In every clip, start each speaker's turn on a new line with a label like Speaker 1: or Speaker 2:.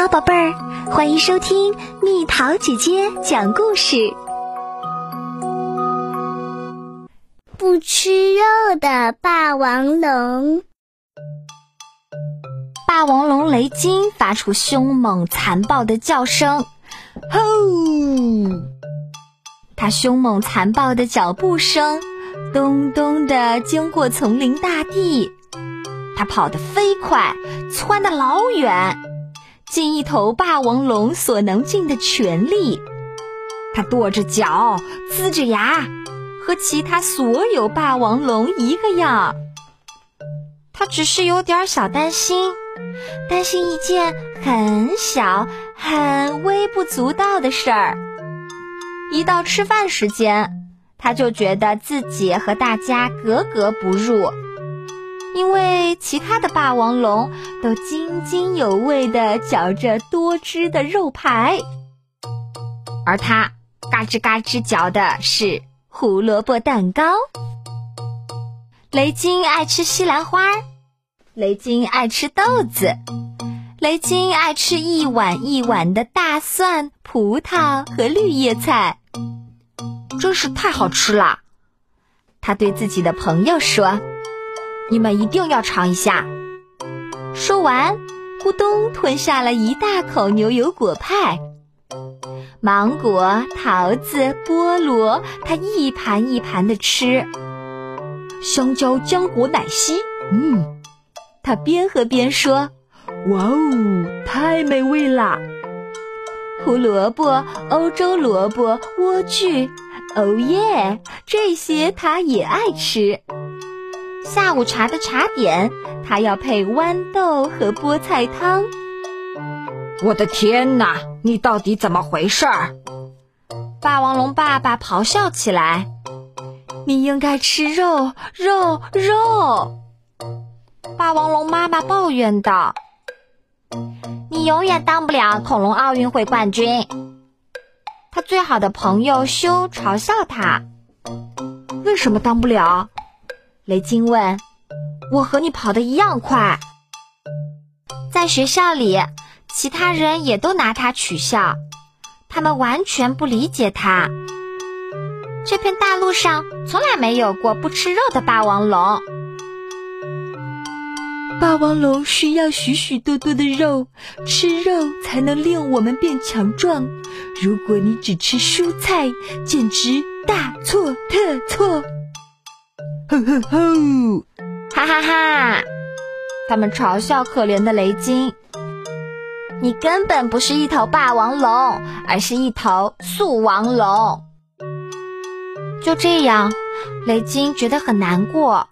Speaker 1: 好，宝贝儿，欢迎收听蜜桃姐姐讲故事。
Speaker 2: 不吃肉的霸王龙。
Speaker 1: 霸王龙雷金发出凶猛残暴的叫声，吼！它凶猛残暴的脚步声，咚咚的经过丛林大地。它跑得飞快，窜得老远。尽一头霸王龙所能尽的全力，它跺着脚，呲着牙，和其他所有霸王龙一个样。它只是有点小担心，担心一件很小、很微不足道的事儿。一到吃饭时间，它就觉得自己和大家格格不入。因为其他的霸王龙都津津有味地嚼着多汁的肉排，而它嘎吱嘎吱嚼的是胡萝卜蛋糕。雷金爱吃西兰花，雷金爱吃豆子，雷金爱吃一碗一碗的大蒜、葡萄和绿叶菜，真是太好吃了。他对自己的朋友说。你们一定要尝一下。说完，咕咚吞下了一大口牛油果派。芒果、桃子、菠萝，他一盘一盘的吃。香蕉、浆果、奶昔，嗯，他边喝边说：“哇哦，太美味啦！”胡萝卜、欧洲萝卜、莴苣，哦耶，这些他也爱吃。下午茶的茶点，他要配豌豆和菠菜汤。
Speaker 3: 我的天哪，你到底怎么回事儿？
Speaker 1: 霸王龙爸爸咆哮起来：“你应该吃肉，肉，肉！”霸王龙妈妈抱怨道：“
Speaker 2: 你永远当不了恐龙奥运会冠军。”
Speaker 1: 他最好的朋友修嘲笑他：“为什么当不了？”雷金问：“我和你跑得一样快。”在学校里，其他人也都拿他取笑，他们完全不理解他。这片大陆上从来没有过不吃肉的霸王龙。霸王龙需要许许多多的肉，吃肉才能令我们变强壮。如果你只吃蔬菜，简直大错特错。哼哼哼！哈哈哈！他们嘲笑可怜的雷金。你根本不是一头霸王龙，而是一头速王龙。就这样，雷金觉得很难过。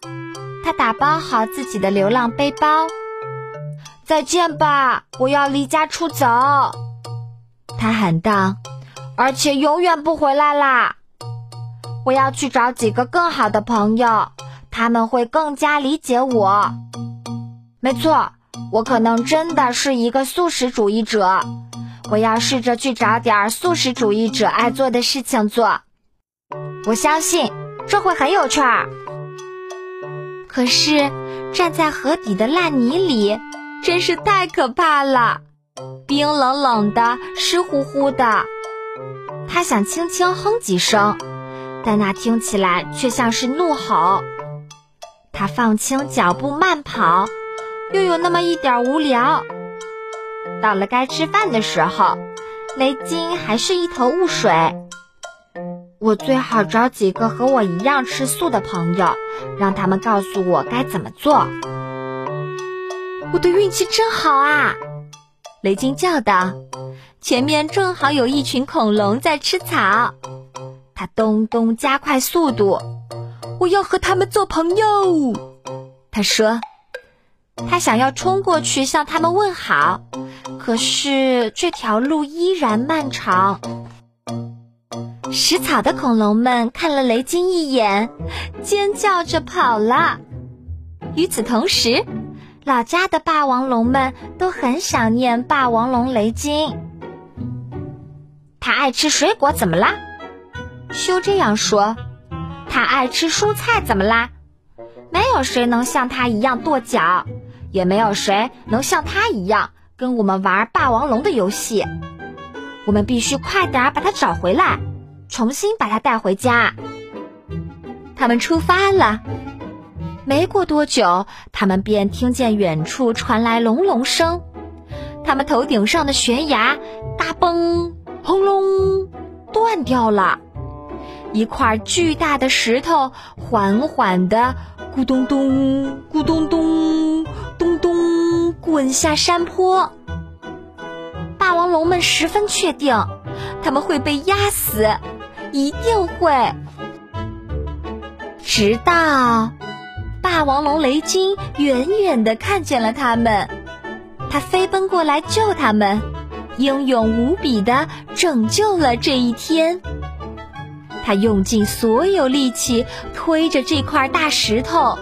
Speaker 1: 他打包好自己的流浪背包，再见吧，我要离家出走。他喊道，而且永远不回来啦。我要去找几个更好的朋友，他们会更加理解我。没错，我可能真的是一个素食主义者。我要试着去找点素食主义者爱做的事情做。我相信这会很有趣儿。可是站在河底的烂泥里真是太可怕了，冰冷冷的，湿乎乎的。他想轻轻哼几声。但那听起来却像是怒吼。他放轻脚步慢跑，又有那么一点无聊。到了该吃饭的时候，雷金还是一头雾水。我最好找几个和我一样吃素的朋友，让他们告诉我该怎么做。我的运气真好啊！雷金叫道：“前面正好有一群恐龙在吃草。”他咚咚加快速度，我要和他们做朋友。他说，他想要冲过去向他们问好，可是这条路依然漫长。食草的恐龙们看了雷金一眼，尖叫着跑了。与此同时，老家的霸王龙们都很想念霸王龙雷金。他爱吃水果，怎么啦？修这样说：“他爱吃蔬菜，怎么啦？没有谁能像他一样跺脚，也没有谁能像他一样跟我们玩霸王龙的游戏。我们必须快点把它找回来，重新把它带回家。
Speaker 4: 他们出发了。
Speaker 1: 没过多久，他们便听见远处传来隆隆声。他们头顶上的悬崖，嘎嘣，轰隆，断掉了。一块巨大的石头缓缓地咕咚咚、咕咚咚、咚咚滚下山坡。霸王龙们十分确定，他们会被压死，一定会。直到霸王龙雷金远远地看见了他们，他飞奔过来救他们，英勇无比地拯救了这一天。他用尽所有力气推着这块大石头，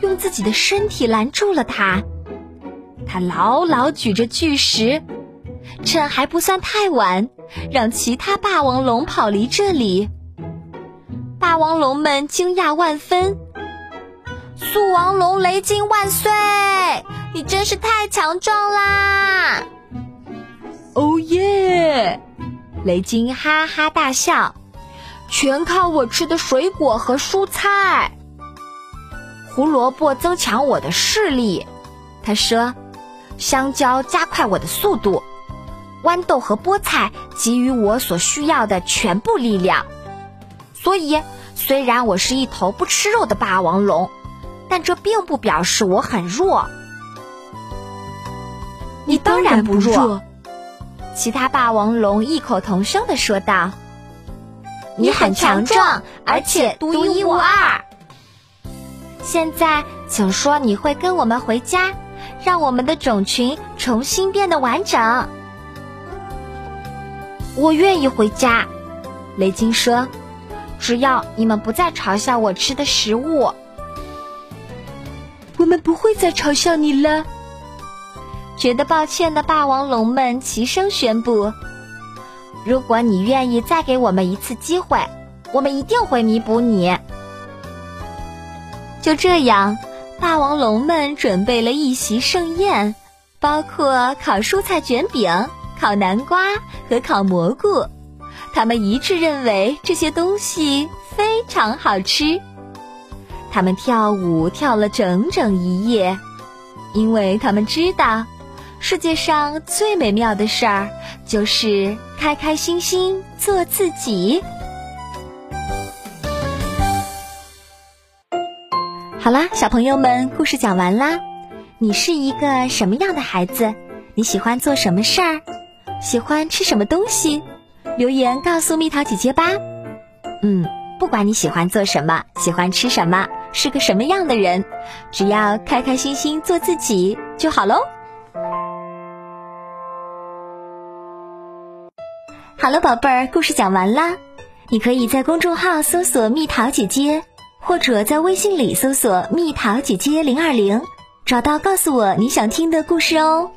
Speaker 1: 用自己的身体拦住了它。他牢牢举着巨石。趁还不算太晚，让其他霸王龙跑离这里。霸王龙们惊讶万分。速王龙雷金万岁！你真是太强壮啦！
Speaker 4: 哦耶！
Speaker 1: 雷金哈哈大笑，全靠我吃的水果和蔬菜。胡萝卜增强我的视力，他说。香蕉加快我的速度。豌豆和菠菜给予我所需要的全部力量，所以虽然我是一头不吃肉的霸王龙，但这并不表示我很弱。
Speaker 4: 你当然不弱，
Speaker 1: 其他霸王龙异口同声的说道：“你很强壮，而且独一无二。”现在，请说你会跟我们回家，让我们的种群重新变得完整。我愿意回家，雷金说：“只要你们不再嘲笑我吃的食物，
Speaker 4: 我们不会再嘲笑你了。”
Speaker 1: 觉得抱歉的霸王龙们齐声宣布：“如果你愿意再给我们一次机会，我们一定会弥补你。”就这样，霸王龙们准备了一席盛宴，包括烤蔬菜卷饼。烤南瓜和烤蘑菇，他们一致认为这些东西非常好吃。他们跳舞跳了整整一夜，因为他们知道，世界上最美妙的事儿就是开开心心做自己。好啦，小朋友们，故事讲完啦。你是一个什么样的孩子？你喜欢做什么事儿？喜欢吃什么东西？留言告诉蜜桃姐姐吧。嗯，不管你喜欢做什么，喜欢吃什么，是个什么样的人，只要开开心心做自己就好喽。好了，宝贝儿，故事讲完啦。你可以在公众号搜索“蜜桃姐姐”，或者在微信里搜索“蜜桃姐姐零二零”，找到告诉我你想听的故事哦。